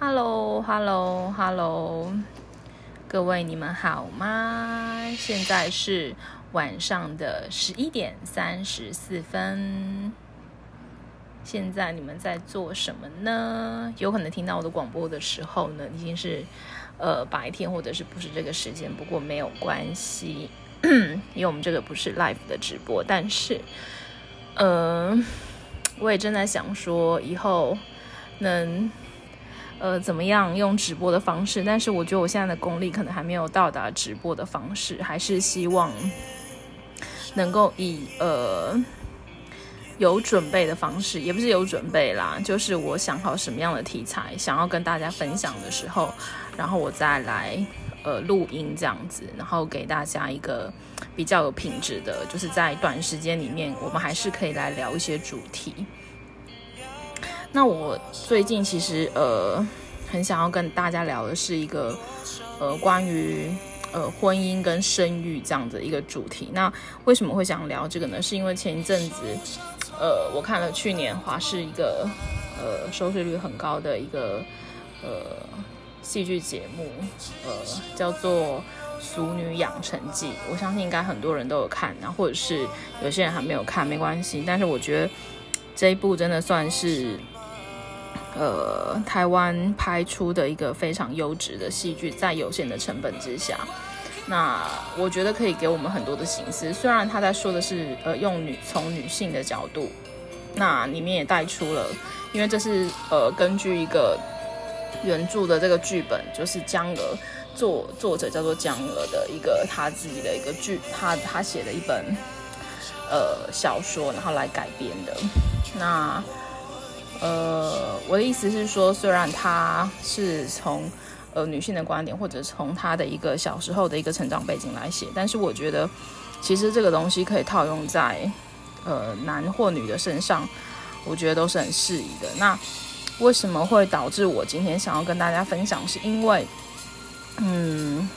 Hello，Hello，Hello，各位你们好吗？现在是晚上的十一点三十四分。现在你们在做什么呢？有可能听到我的广播的时候呢，已经是呃白天或者是不是这个时间，不过没有关系，因为我们这个不是 live 的直播，但是、呃，我也正在想说以后能。呃，怎么样用直播的方式？但是我觉得我现在的功力可能还没有到达直播的方式，还是希望能够以呃有准备的方式，也不是有准备啦，就是我想好什么样的题材想要跟大家分享的时候，然后我再来呃录音这样子，然后给大家一个比较有品质的，就是在短时间里面，我们还是可以来聊一些主题。那我最近其实呃很想要跟大家聊的是一个呃关于呃婚姻跟生育这样的一个主题。那为什么会想聊这个呢？是因为前一阵子呃我看了去年华视一个呃收视率很高的一个呃戏剧节目，呃叫做《俗女养成记》。我相信应该很多人都有看，然后或者是有些人还没有看，没关系。但是我觉得这一部真的算是。呃，台湾拍出的一个非常优质的戏剧，在有限的成本之下，那我觉得可以给我们很多的省思。虽然他在说的是呃用女从女性的角度，那里面也带出了，因为这是呃根据一个原著的这个剧本，就是江娥作作者叫做江娥的一个他自己的一个剧，他他写的一本呃小说，然后来改编的那。呃，我的意思是说，虽然他是从呃女性的观点，或者从他的一个小时候的一个成长背景来写，但是我觉得其实这个东西可以套用在呃男或女的身上，我觉得都是很适宜的。那为什么会导致我今天想要跟大家分享？是因为，嗯。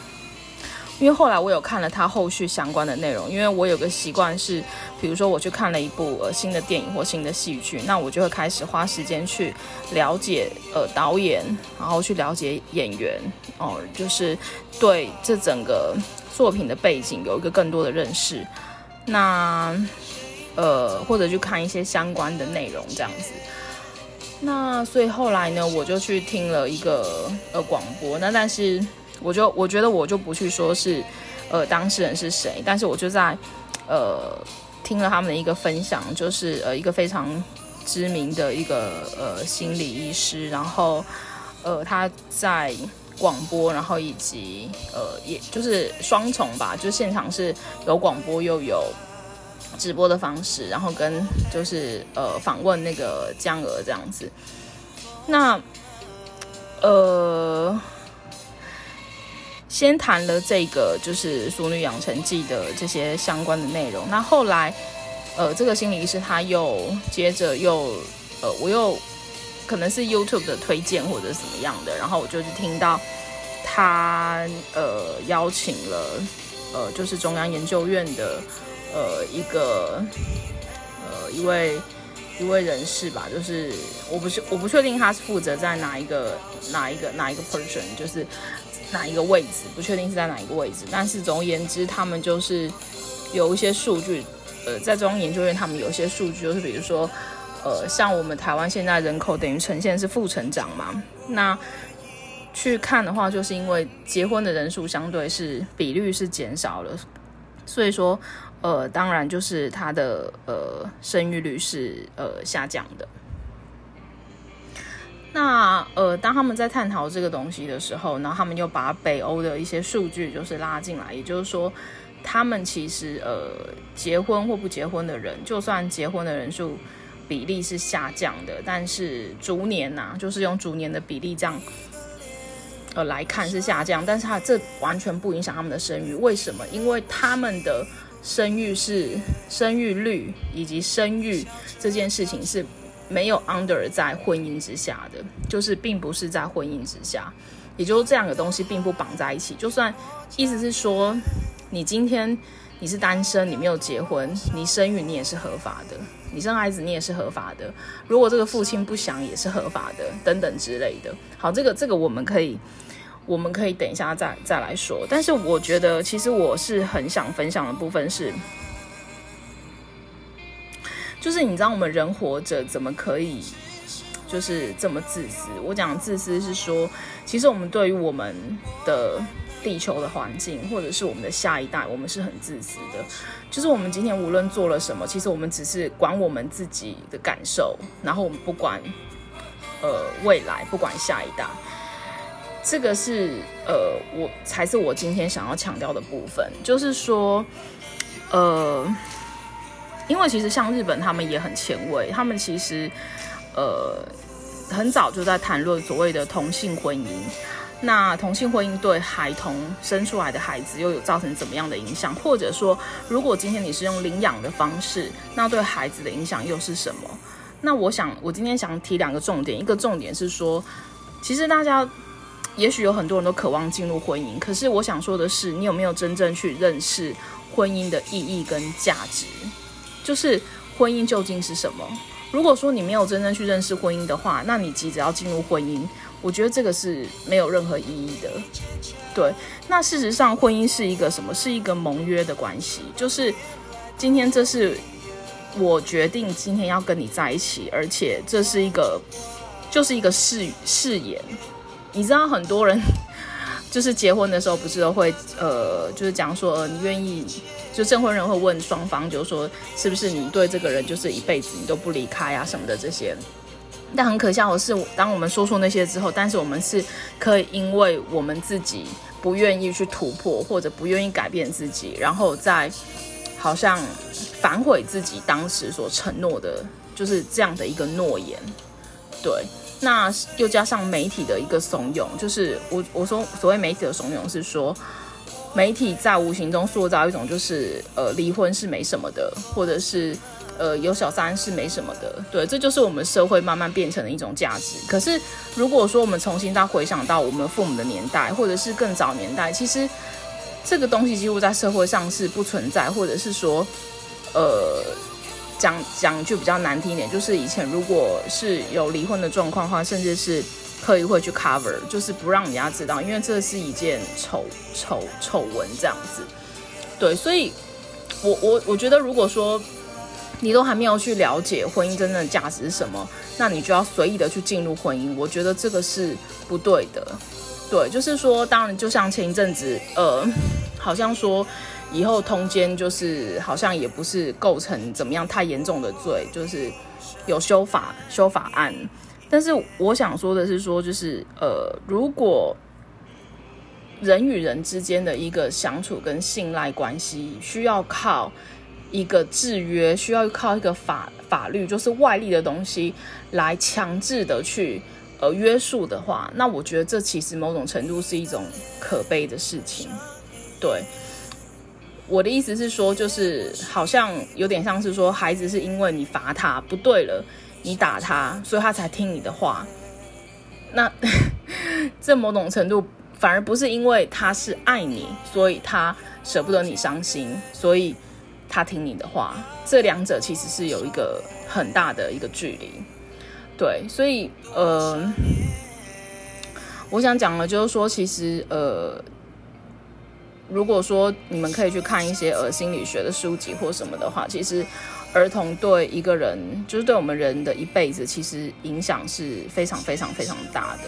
因为后来我有看了他后续相关的内容，因为我有个习惯是，比如说我去看了一部呃新的电影或新的戏剧，那我就会开始花时间去了解呃导演，然后去了解演员，哦，就是对这整个作品的背景有一个更多的认识，那呃或者去看一些相关的内容这样子，那所以后来呢，我就去听了一个呃广播，那但是。我就我觉得我就不去说是，呃，当事人是谁，但是我就在，呃，听了他们的一个分享，就是呃一个非常知名的一个呃心理医师，然后呃他在广播，然后以及呃也就是双重吧，就现场是有广播又有直播的方式，然后跟就是呃访问那个江娥这样子，那呃。先谈了这个就是《熟女养成记》的这些相关的内容。那后来，呃，这个心理医师他又接着又，呃，我又可能是 YouTube 的推荐或者什么样的，然后我就是听到他呃邀请了呃就是中央研究院的呃一个呃一位一位人士吧，就是我不是我不确定他是负责在哪一个哪一个哪一个 person，就是。哪一个位置不确定是在哪一个位置，但是总而言之，他们就是有一些数据，呃，在中央研究院，他们有一些数据，就是比如说，呃，像我们台湾现在人口等于呈现是负成长嘛，那去看的话，就是因为结婚的人数相对是比率是减少了，所以说，呃，当然就是它的呃生育率是呃下降的。那呃，当他们在探讨这个东西的时候，然后他们又把北欧的一些数据就是拉进来，也就是说，他们其实呃结婚或不结婚的人，就算结婚的人数比例是下降的，但是逐年呐、就是用逐年的比例这样呃来看是下降，但是他这完全不影响他们的生育，为什么？因为他们的生育是生育率以及生育这件事情是。没有 under 在婚姻之下的，就是并不是在婚姻之下，也就是这两个东西并不绑在一起。就算意思是说，你今天你是单身，你没有结婚，你生育你也是合法的。你生孩子你也是合法的。如果这个父亲不想也是合法的，等等之类的。好，这个这个我们可以我们可以等一下再再来说。但是我觉得其实我是很想分享的部分是，就是你知道我们人活着怎么可以就是这么自私？我讲自私是说，其实我们对于我们的。地球的环境，或者是我们的下一代，我们是很自私的。就是我们今天无论做了什么，其实我们只是管我们自己的感受，然后我们不管呃未来，不管下一代。这个是呃我才是我今天想要强调的部分，就是说呃，因为其实像日本他们也很前卫，他们其实呃很早就在谈论所谓的同性婚姻。那同性婚姻对孩童生出来的孩子又有造成怎么样的影响？或者说，如果今天你是用领养的方式，那对孩子的影响又是什么？那我想，我今天想提两个重点。一个重点是说，其实大家也许有很多人都渴望进入婚姻，可是我想说的是，你有没有真正去认识婚姻的意义跟价值？就是婚姻究竟是什么？如果说你没有真正去认识婚姻的话，那你急着要进入婚姻。我觉得这个是没有任何意义的，对。那事实上，婚姻是一个什么？是一个盟约的关系，就是今天这是我决定今天要跟你在一起，而且这是一个，就是一个誓誓言。你知道很多人 就是结婚的时候不是都会呃，就是讲说，呃，你愿意，就证婚人会问双方，就是说是不是你对这个人就是一辈子你都不离开啊什么的这些。但很可笑的是，当我们说出那些之后，但是我们是可以因为我们自己不愿意去突破，或者不愿意改变自己，然后再好像反悔自己当时所承诺的，就是这样的一个诺言。对，那又加上媒体的一个怂恿，就是我我说所谓媒体的怂恿是说，媒体在无形中塑造一种就是呃离婚是没什么的，或者是。呃，有小三是没什么的，对，这就是我们社会慢慢变成的一种价值。可是，如果说我们重新再回想到我们父母的年代，或者是更早年代，其实这个东西几乎在社会上是不存在，或者是说，呃，讲讲就比较难听一点，就是以前如果是有离婚的状况的话，甚至是刻意会去 cover，就是不让人家知道，因为这是一件丑丑丑闻这样子。对，所以我我我觉得如果说。你都还没有去了解婚姻真正的价值是什么，那你就要随意的去进入婚姻，我觉得这个是不对的。对，就是说，当然，就像前一阵子，呃，好像说以后通奸就是好像也不是构成怎么样太严重的罪，就是有修法修法案。但是我想说的是说，就是呃，如果人与人之间的一个相处跟信赖关系需要靠。一个制约需要靠一个法法律，就是外力的东西来强制的去呃约束的话，那我觉得这其实某种程度是一种可悲的事情。对，我的意思是说，就是好像有点像是说，孩子是因为你罚他不对了，你打他，所以他才听你的话。那 这某种程度反而不是因为他是爱你，所以他舍不得你伤心，所以。他听你的话，这两者其实是有一个很大的一个距离，对，所以呃，我想讲的就是说，其实呃，如果说你们可以去看一些呃心理学的书籍或什么的话，其实儿童对一个人，就是对我们人的一辈子，其实影响是非常非常非常大的。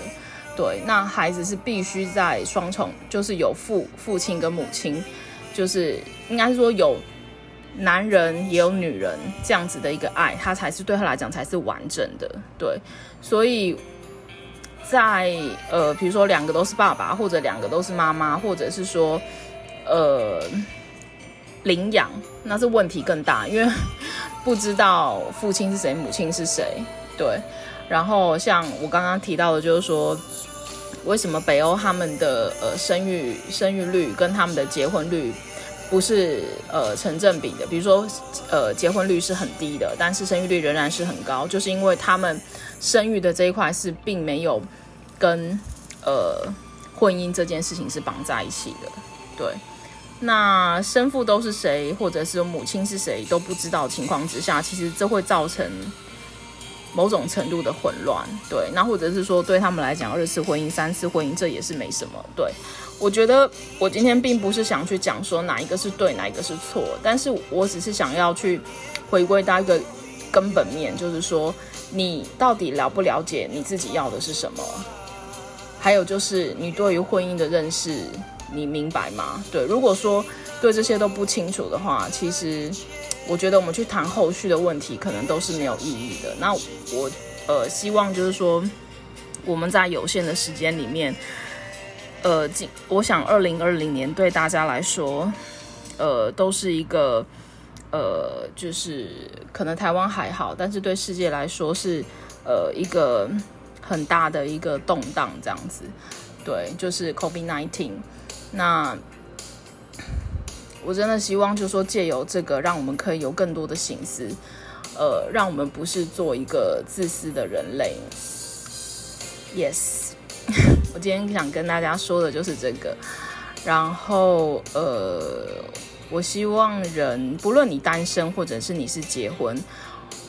对，那孩子是必须在双重，就是有父父亲跟母亲，就是应该是说有。男人也有女人这样子的一个爱，他才是对他来讲才是完整的。对，所以在呃，比如说两个都是爸爸，或者两个都是妈妈，或者是说呃领养，那是问题更大，因为 不知道父亲是谁，母亲是谁。对，然后像我刚刚提到的，就是说为什么北欧他们的呃生育生育率跟他们的结婚率。不是呃成正比的，比如说呃结婚率是很低的，但是生育率仍然是很高，就是因为他们生育的这一块是并没有跟呃婚姻这件事情是绑在一起的，对。那生父都是谁，或者是母亲是谁都不知道情况之下，其实这会造成某种程度的混乱。对，那或者是说对他们来讲，二次婚姻、三次婚姻这也是没什么。对，我觉得我今天并不是想去讲说哪一个是对，哪一个是错，但是我只是想要去回归到一个根本面，就是说你到底了不了解你自己要的是什么？还有就是你对于婚姻的认识。你明白吗？对，如果说对这些都不清楚的话，其实我觉得我们去谈后续的问题，可能都是没有意义的。那我呃希望就是说，我们在有限的时间里面，呃，我想二零二零年对大家来说，呃，都是一个呃，就是可能台湾还好，但是对世界来说是呃一个很大的一个动荡这样子。对，就是 COVID-19。那我真的希望，就说，借由这个，让我们可以有更多的省思，呃，让我们不是做一个自私的人类。Yes，我今天想跟大家说的就是这个。然后，呃，我希望人，不论你单身或者是你是结婚，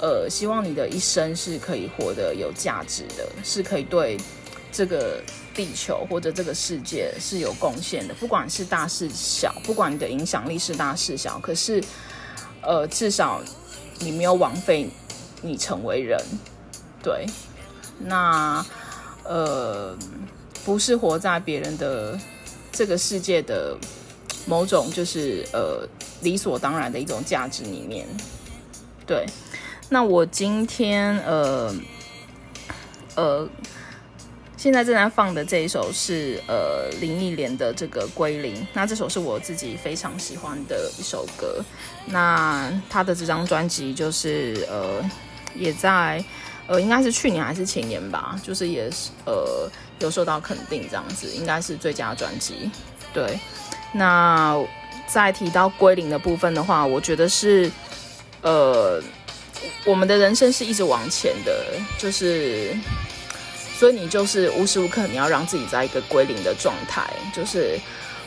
呃，希望你的一生是可以活得有价值的，是可以对这个。地球或者这个世界是有贡献的，不管是大是小，不管你的影响力是大是小，可是，呃，至少你没有枉费你成为人，对，那呃，不是活在别人的这个世界的某种就是呃理所当然的一种价值里面，对，那我今天呃呃。现在正在放的这一首是呃林忆莲的这个归零，那这首是我自己非常喜欢的一首歌。那他的这张专辑就是呃也在呃应该是去年还是前年吧，就是也是呃有受到肯定这样子，应该是最佳专辑。对，那在提到归零的部分的话，我觉得是呃我们的人生是一直往前的，就是。所以你就是无时无刻你要让自己在一个归零的状态，就是，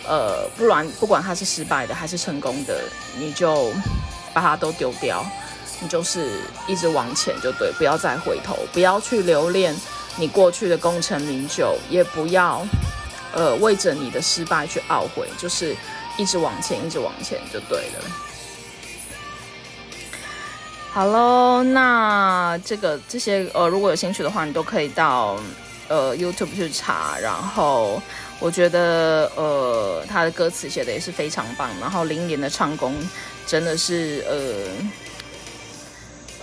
呃，不然不管他是失败的还是成功的，你就把它都丢掉，你就是一直往前就对，不要再回头，不要去留恋你过去的功成名就，也不要呃为着你的失败去懊悔，就是一直往前，一直往前就对了。好喽，那这个这些呃，如果有兴趣的话，你都可以到呃 YouTube 去查。然后我觉得呃，他的歌词写的也是非常棒。然后林忆莲的唱功真的是呃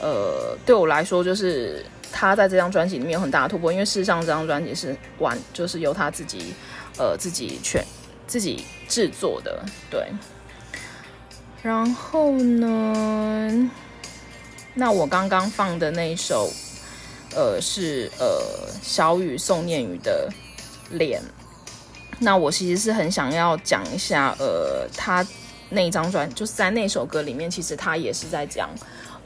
呃，对我来说，就是他在这张专辑里面有很大的突破。因为事实上，这张专辑是完就是由他自己呃自己全自己制作的，对。然后呢？那我刚刚放的那一首，呃，是呃小雨宋念宇的脸。那我其实是很想要讲一下，呃，他那一张专，就是在那首歌里面，其实他也是在讲，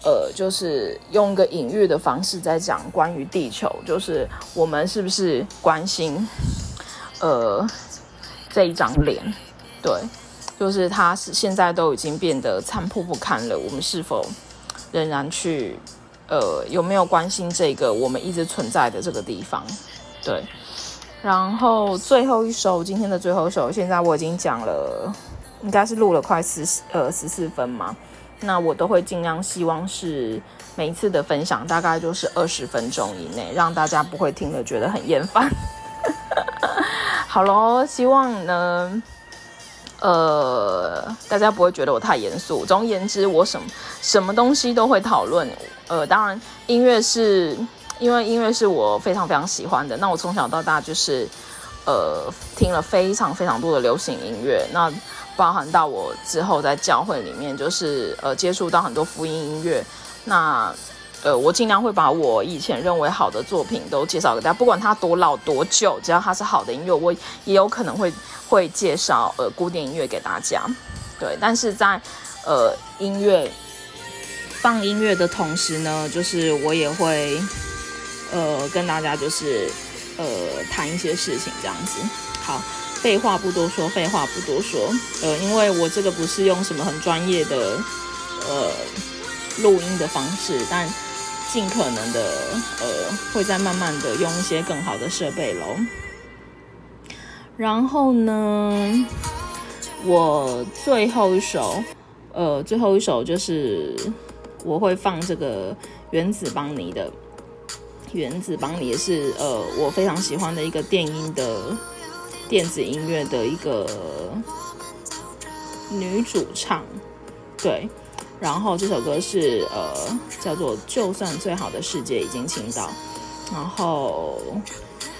呃，就是用一个隐喻的方式在讲关于地球，就是我们是不是关心，呃，这一张脸？对，就是他是现在都已经变得残破不堪了，我们是否？仍然去，呃，有没有关心这个我们一直存在的这个地方？对。然后最后一首，今天的最后一首，现在我已经讲了，应该是录了快十呃十四分嘛。那我都会尽量希望是每一次的分享大概就是二十分钟以内，让大家不会听了觉得很厌烦。好喽，希望呢。呃，大家不会觉得我太严肃。总而言之，我什么什么东西都会讨论。呃，当然，音乐是因为音乐是我非常非常喜欢的。那我从小到大就是呃听了非常非常多的流行音乐。那包含到我之后在教会里面，就是呃接触到很多福音音乐。那呃，我尽量会把我以前认为好的作品都介绍给大家，不管它多老多旧，只要它是好的音乐，我也有可能会。会介绍呃古典音乐给大家，对，但是在呃音乐放音乐的同时呢，就是我也会呃跟大家就是呃谈一些事情这样子。好，废话不多说，废话不多说。呃，因为我这个不是用什么很专业的呃录音的方式，但尽可能的呃会再慢慢的用一些更好的设备喽。然后呢，我最后一首，呃，最后一首就是我会放这个原子邦尼的。原子邦尼也是呃我非常喜欢的一个电音的电子音乐的一个女主唱，对，然后这首歌是呃叫做就算最好的世界已经倾倒，然后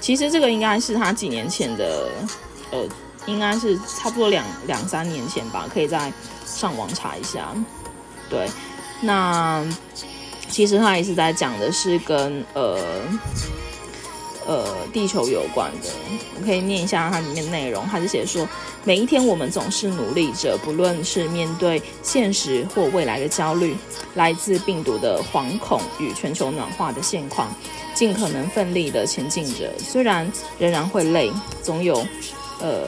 其实这个应该是他几年前的呃应该是差不多两两三年前吧，可以再上网查一下，对，那。其实他也是在讲的是跟呃呃地球有关的，我可以念一下它里面内容。他是写说，每一天我们总是努力着，不论是面对现实或未来的焦虑，来自病毒的惶恐与全球暖化的现况，尽可能奋力的前进着。虽然仍然会累，总有呃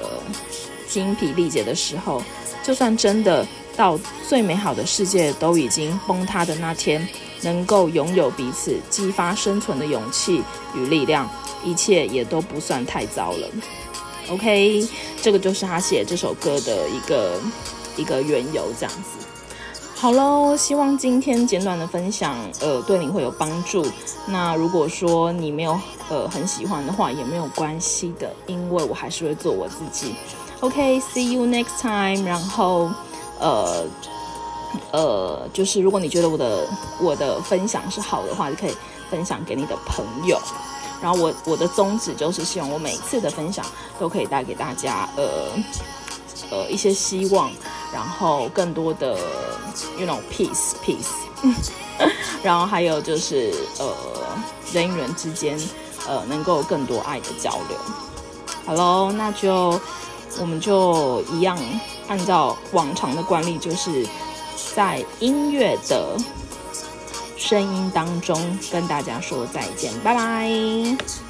精疲力竭的时候。就算真的到最美好的世界都已经崩塌的那天。能够拥有彼此激发生存的勇气与力量，一切也都不算太糟了。OK，这个就是他写这首歌的一个一个缘由，这样子。好喽，希望今天简短的分享，呃，对你会有帮助。那如果说你没有呃很喜欢的话，也没有关系的，因为我还是会做我自己。OK，see you next time。然后，呃。呃，就是如果你觉得我的我的分享是好的话，就可以分享给你的朋友。然后我我的宗旨就是希望我每次的分享都可以带给大家呃呃一些希望，然后更多的 you know peace peace，然后还有就是呃人与人之间呃能够更多爱的交流。好喽，那就我们就一样按照往常的惯例，就是。在音乐的声音当中，跟大家说再见，拜拜。